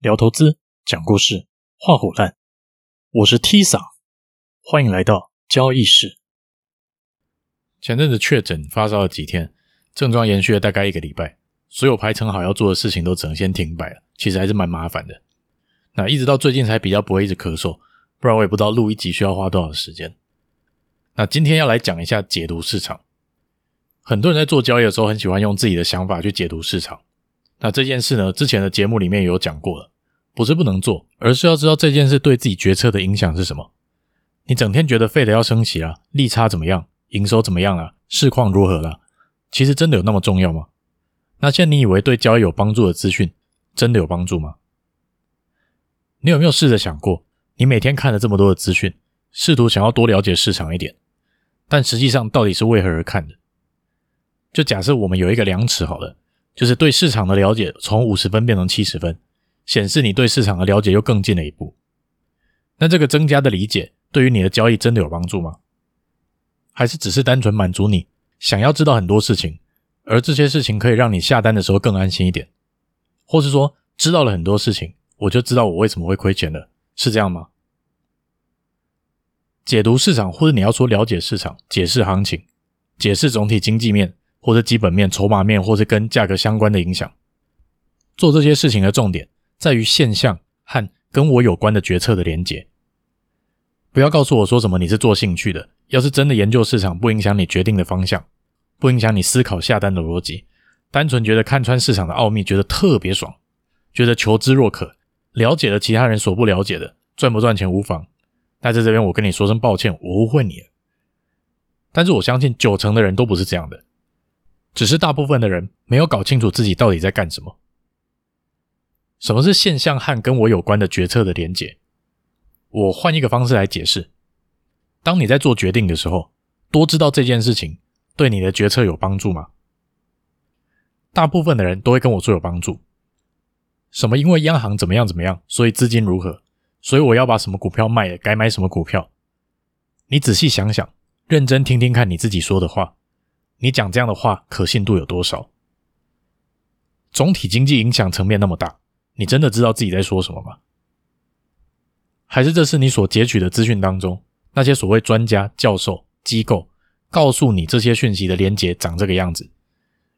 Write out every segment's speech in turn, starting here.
聊投资，讲故事，画虎烂。我是 T 桑，欢迎来到交易室。前阵子确诊发烧了几天，症状延续了大概一个礼拜，所有排程好要做的事情都只能先停摆了。其实还是蛮麻烦的。那一直到最近才比较不会一直咳嗽，不然我也不知道录一集需要花多少时间。那今天要来讲一下解读市场。很多人在做交易的时候，很喜欢用自己的想法去解读市场。那这件事呢，之前的节目里面有讲过了，不是不能做，而是要知道这件事对自己决策的影响是什么。你整天觉得 Fed 要升息啊，利差怎么样，营收怎么样啊，市况如何了？其实真的有那么重要吗？那现在你以为对交易有帮助的资讯，真的有帮助吗？你有没有试着想过，你每天看了这么多的资讯，试图想要多了解市场一点，但实际上到底是为何而看的？就假设我们有一个量尺好了。就是对市场的了解从五十分变成七十分，显示你对市场的了解又更近了一步。那这个增加的理解对于你的交易真的有帮助吗？还是只是单纯满足你想要知道很多事情，而这些事情可以让你下单的时候更安心一点？或是说知道了很多事情，我就知道我为什么会亏钱了，是这样吗？解读市场，或者你要说了解市场、解释行情、解释总体经济面。或者基本面、筹码面，或是跟价格相关的影响，做这些事情的重点在于现象和跟我有关的决策的连结。不要告诉我说什么你是做兴趣的，要是真的研究市场不影响你决定的方向，不影响你思考下单的逻辑，单纯觉得看穿市场的奥秘觉得特别爽，觉得求知若渴，了解了其他人所不了解的，赚不赚钱无妨。那在这边我跟你说声抱歉，我误会你了。但是我相信九成的人都不是这样的。只是大部分的人没有搞清楚自己到底在干什么。什么是现象和跟我有关的决策的连结？我换一个方式来解释：当你在做决定的时候，多知道这件事情对你的决策有帮助吗？大部分的人都会跟我说有帮助。什么？因为央行怎么样怎么样，所以资金如何，所以我要把什么股票卖了，该买什么股票。你仔细想想，认真听听看你自己说的话。你讲这样的话可信度有多少？总体经济影响层面那么大，你真的知道自己在说什么吗？还是这是你所截取的资讯当中那些所谓专家、教授、机构告诉你这些讯息的连结长这个样子？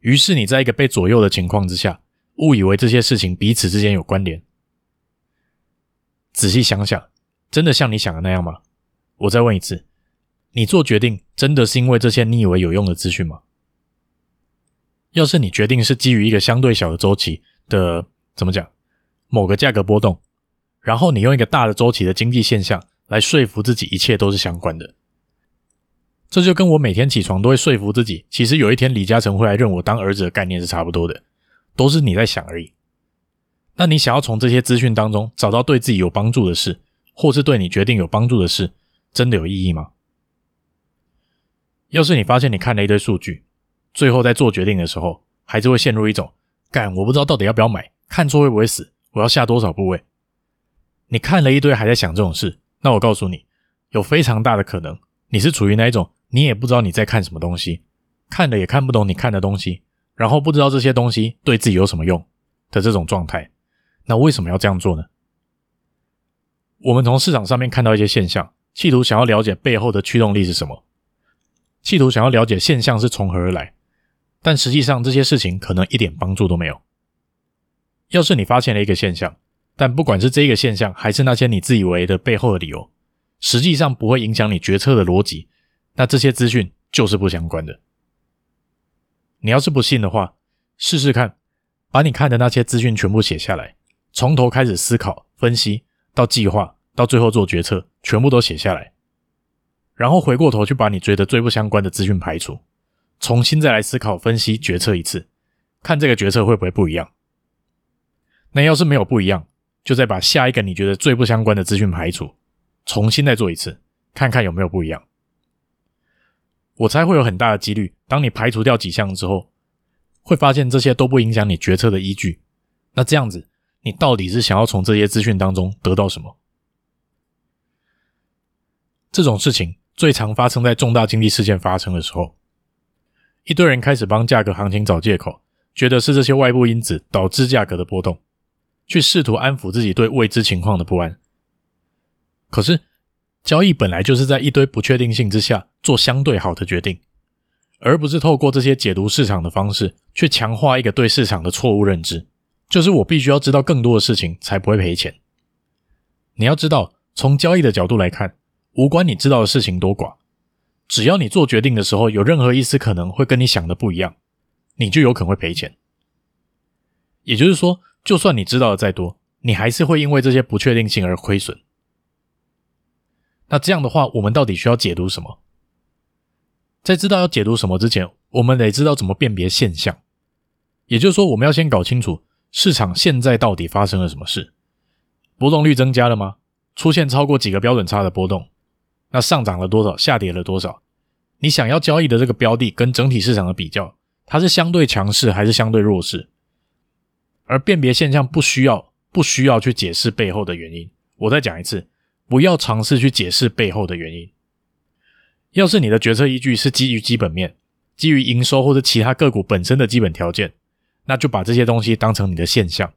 于是你在一个被左右的情况之下，误以为这些事情彼此之间有关联。仔细想想，真的像你想的那样吗？我再问一次。你做决定真的是因为这些你以为有用的资讯吗？要是你决定是基于一个相对小的周期的，怎么讲，某个价格波动，然后你用一个大的周期的经济现象来说服自己一切都是相关的，这就跟我每天起床都会说服自己，其实有一天李嘉诚会来认我当儿子的概念是差不多的，都是你在想而已。那你想要从这些资讯当中找到对自己有帮助的事，或是对你决定有帮助的事，真的有意义吗？要是你发现你看了一堆数据，最后在做决定的时候，还是会陷入一种“干，我不知道到底要不要买，看错会不会死，我要下多少部位”。你看了一堆还在想这种事，那我告诉你，有非常大的可能你是处于那一种你也不知道你在看什么东西，看了也看不懂你看的东西，然后不知道这些东西对自己有什么用的这种状态。那为什么要这样做呢？我们从市场上面看到一些现象，企图想要了解背后的驱动力是什么。企图想要了解现象是从何而来，但实际上这些事情可能一点帮助都没有。要是你发现了一个现象，但不管是这个现象还是那些你自以为的背后的理由，实际上不会影响你决策的逻辑，那这些资讯就是不相关的。你要是不信的话，试试看，把你看的那些资讯全部写下来，从头开始思考、分析，到计划，到最后做决策，全部都写下来。然后回过头去把你觉得最不相关的资讯排除，重新再来思考、分析、决策一次，看这个决策会不会不一样。那要是没有不一样，就再把下一个你觉得最不相关的资讯排除，重新再做一次，看看有没有不一样。我猜会有很大的几率，当你排除掉几项之后，会发现这些都不影响你决策的依据。那这样子，你到底是想要从这些资讯当中得到什么？这种事情。最常发生在重大经济事件发生的时候，一堆人开始帮价格行情找借口，觉得是这些外部因子导致价格的波动，去试图安抚自己对未知情况的不安。可是，交易本来就是在一堆不确定性之下做相对好的决定，而不是透过这些解读市场的方式去强化一个对市场的错误认知。就是我必须要知道更多的事情，才不会赔钱。你要知道，从交易的角度来看，无关你知道的事情多寡，只要你做决定的时候有任何一丝可能会跟你想的不一样，你就有可能会赔钱。也就是说，就算你知道的再多，你还是会因为这些不确定性而亏损。那这样的话，我们到底需要解读什么？在知道要解读什么之前，我们得知道怎么辨别现象。也就是说，我们要先搞清楚。市场现在到底发生了什么事？波动率增加了吗？出现超过几个标准差的波动？那上涨了多少？下跌了多少？你想要交易的这个标的跟整体市场的比较，它是相对强势还是相对弱势？而辨别现象不需要不需要去解释背后的原因。我再讲一次，不要尝试去解释背后的原因。要是你的决策依据是基于基本面，基于营收或者其他个股本身的基本条件。那就把这些东西当成你的现象，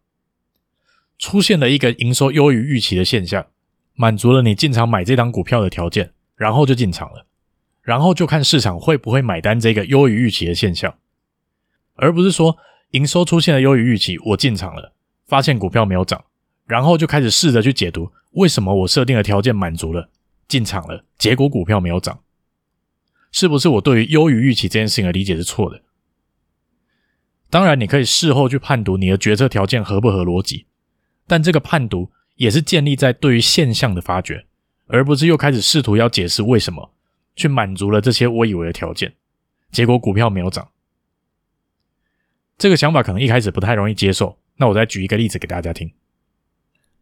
出现了一个营收优于预期的现象，满足了你进场买这档股票的条件，然后就进场了，然后就看市场会不会买单这个优于预期的现象，而不是说营收出现了优于预期，我进场了，发现股票没有涨，然后就开始试着去解读为什么我设定的条件满足了，进场了，结果股票没有涨，是不是我对于优于预期这件事情的理解是错的？当然，你可以事后去判读你的决策条件合不合逻辑，但这个判读也是建立在对于现象的发掘，而不是又开始试图要解释为什么去满足了这些我以为的条件，结果股票没有涨。这个想法可能一开始不太容易接受，那我再举一个例子给大家听。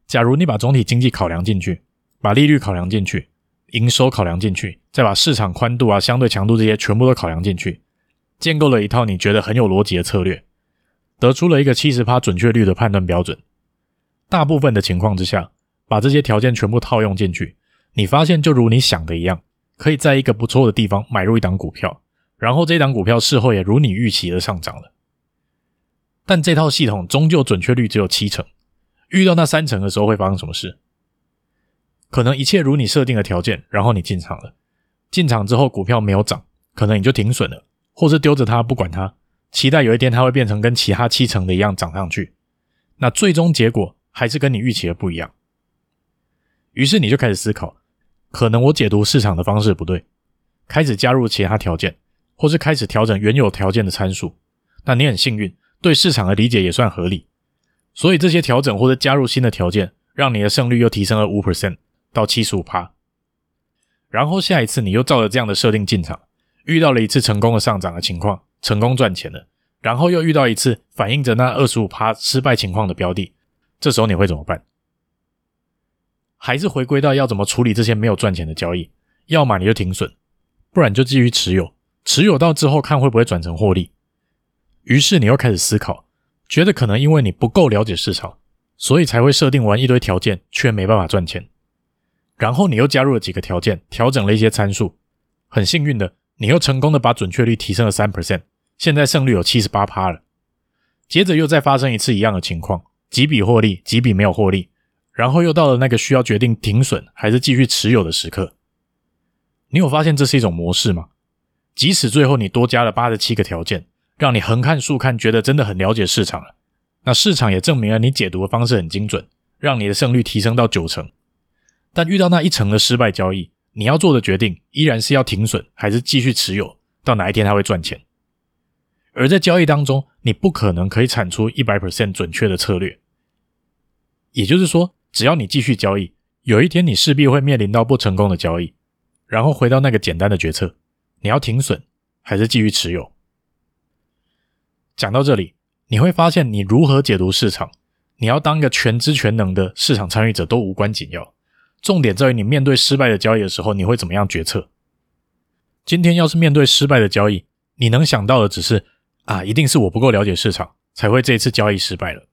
假如你把总体经济考量进去，把利率考量进去，营收考量进去，再把市场宽度啊、相对强度这些全部都考量进去。建构了一套你觉得很有逻辑的策略，得出了一个七十趴准确率的判断标准。大部分的情况之下，把这些条件全部套用进去，你发现就如你想的一样，可以在一个不错的地方买入一档股票，然后这档股票事后也如你预期的上涨了。但这套系统终究准确率只有七成，遇到那三成的时候会发生什么事？可能一切如你设定的条件，然后你进场了，进场之后股票没有涨，可能你就停损了。或是丢着它不管它，期待有一天它会变成跟其他七成的一样涨上去，那最终结果还是跟你预期的不一样。于是你就开始思考，可能我解读市场的方式不对，开始加入其他条件，或是开始调整原有条件的参数。那你很幸运，对市场的理解也算合理，所以这些调整或者加入新的条件，让你的胜率又提升了五 percent 到七十五趴。然后下一次你又照着这样的设定进场。遇到了一次成功的上涨的情况，成功赚钱了，然后又遇到一次反映着那二十五趴失败情况的标的，这时候你会怎么办？还是回归到要怎么处理这些没有赚钱的交易？要么你就停损，不然就继续持有，持有到之后看会不会转成获利。于是你又开始思考，觉得可能因为你不够了解市场，所以才会设定完一堆条件却没办法赚钱。然后你又加入了几个条件，调整了一些参数，很幸运的。你又成功的把准确率提升了三 percent，现在胜率有七十八趴了。接着又再发生一次一样的情况，几笔获利，几笔没有获利，然后又到了那个需要决定停损还是继续持有的时刻。你有发现这是一种模式吗？即使最后你多加了八十七个条件，让你横看竖看，觉得真的很了解市场了，那市场也证明了你解读的方式很精准，让你的胜率提升到九成。但遇到那一成的失败交易，你要做的决定依然是要停损还是继续持有，到哪一天它会赚钱？而在交易当中，你不可能可以产出一百 percent 准确的策略。也就是说，只要你继续交易，有一天你势必会面临到不成功的交易，然后回到那个简单的决策：你要停损还是继续持有？讲到这里，你会发现你如何解读市场，你要当一个全知全能的市场参与者都无关紧要。重点在于你面对失败的交易的时候，你会怎么样决策？今天要是面对失败的交易，你能想到的只是啊，一定是我不够了解市场，才会这一次交易失败了。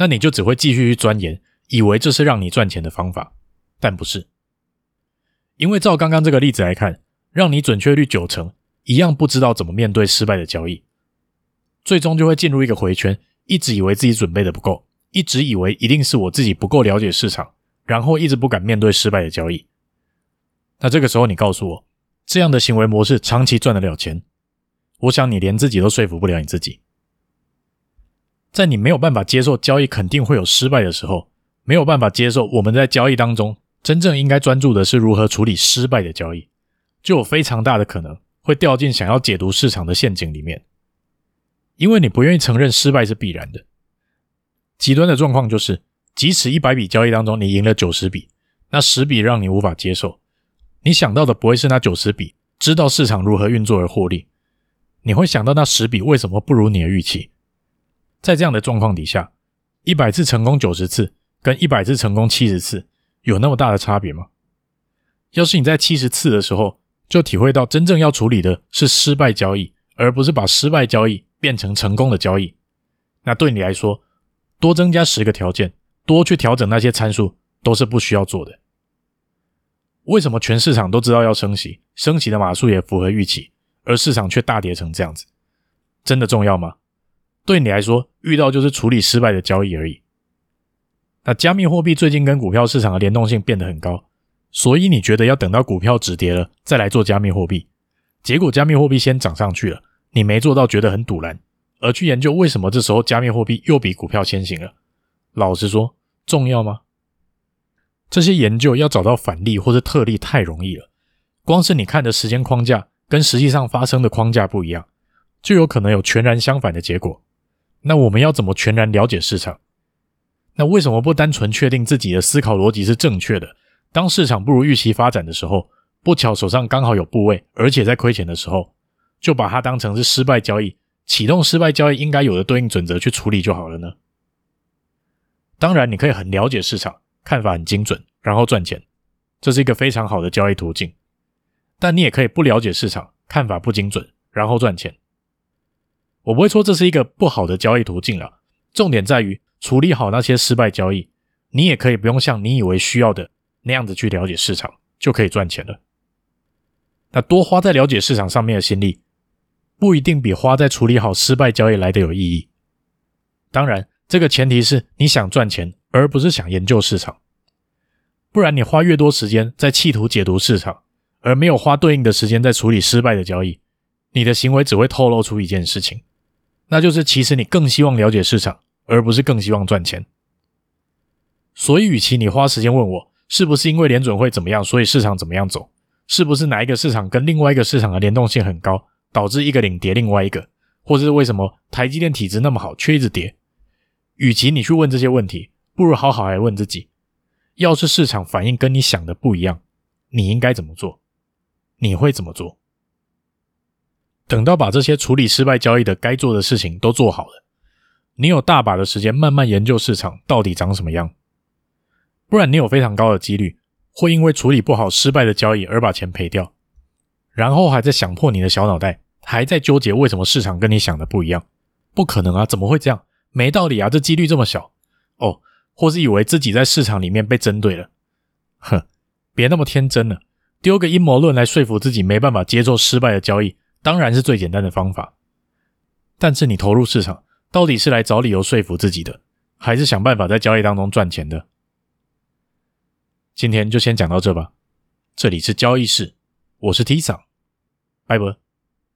那你就只会继续去钻研，以为这是让你赚钱的方法，但不是。因为照刚刚这个例子来看，让你准确率九成，一样不知道怎么面对失败的交易，最终就会进入一个回圈，一直以为自己准备的不够，一直以为一定是我自己不够了解市场，然后一直不敢面对失败的交易。那这个时候你告诉我，这样的行为模式长期赚得了钱？我想你连自己都说服不了你自己。在你没有办法接受交易肯定会有失败的时候，没有办法接受我们在交易当中真正应该专注的是如何处理失败的交易，就有非常大的可能会掉进想要解读市场的陷阱里面。因为你不愿意承认失败是必然的，极端的状况就是，即使一百笔交易当中你赢了九十笔，那十笔让你无法接受，你想到的不会是那九十笔知道市场如何运作而获利，你会想到那十笔为什么不如你的预期。在这样的状况底下，一百次成功九十次跟一百次成功七十次有那么大的差别吗？要是你在七十次的时候就体会到真正要处理的是失败交易，而不是把失败交易变成成功的交易，那对你来说，多增加十个条件，多去调整那些参数，都是不需要做的。为什么全市场都知道要升息，升息的码数也符合预期，而市场却大跌成这样子？真的重要吗？对你来说，遇到就是处理失败的交易而已。那加密货币最近跟股票市场的联动性变得很高，所以你觉得要等到股票止跌了再来做加密货币，结果加密货币先涨上去了。你没做到，觉得很堵然，而去研究为什么这时候加密货币又比股票先行了。老实说，重要吗？这些研究要找到反例或是特例太容易了。光是你看的时间框架跟实际上发生的框架不一样，就有可能有全然相反的结果。那我们要怎么全然了解市场？那为什么不单纯确定自己的思考逻辑是正确的？当市场不如预期发展的时候，不巧手上刚好有部位，而且在亏钱的时候，就把它当成是失败交易，启动失败交易应该有的对应准则去处理就好了呢？当然，你可以很了解市场，看法很精准，然后赚钱，这是一个非常好的交易途径。但你也可以不了解市场，看法不精准，然后赚钱。我不会说这是一个不好的交易途径了，重点在于处理好那些失败交易，你也可以不用像你以为需要的那样子去了解市场，就可以赚钱了。那多花在了解市场上面的心力，不一定比花在处理好失败交易来的有意义。当然，这个前提是你想赚钱，而不是想研究市场。不然，你花越多时间在企图解读市场，而没有花对应的时间在处理失败的交易，你的行为只会透露出一件事情，那就是其实你更希望了解市场，而不是更希望赚钱。所以，与其你花时间问我是不是因为联准会怎么样，所以市场怎么样走，是不是哪一个市场跟另外一个市场的联动性很高，导致一个领跌，另外一个，或者是为什么台积电体质那么好，却一直跌？与其你去问这些问题，不如好好来问自己：要是市场反应跟你想的不一样，你应该怎么做？你会怎么做？等到把这些处理失败交易的该做的事情都做好了，你有大把的时间慢慢研究市场到底长什么样。不然，你有非常高的几率会因为处理不好失败的交易而把钱赔掉。然后还在想破你的小脑袋，还在纠结为什么市场跟你想的不一样？不可能啊，怎么会这样？没道理啊，这几率这么小哦。或是以为自己在市场里面被针对了？哼，别那么天真了，丢个阴谋论来说服自己没办法接受失败的交易，当然是最简单的方法。但是你投入市场，到底是来找理由说服自己的，还是想办法在交易当中赚钱的？今天就先讲到这吧，这里是交易室。我是 T 桑，拜拜。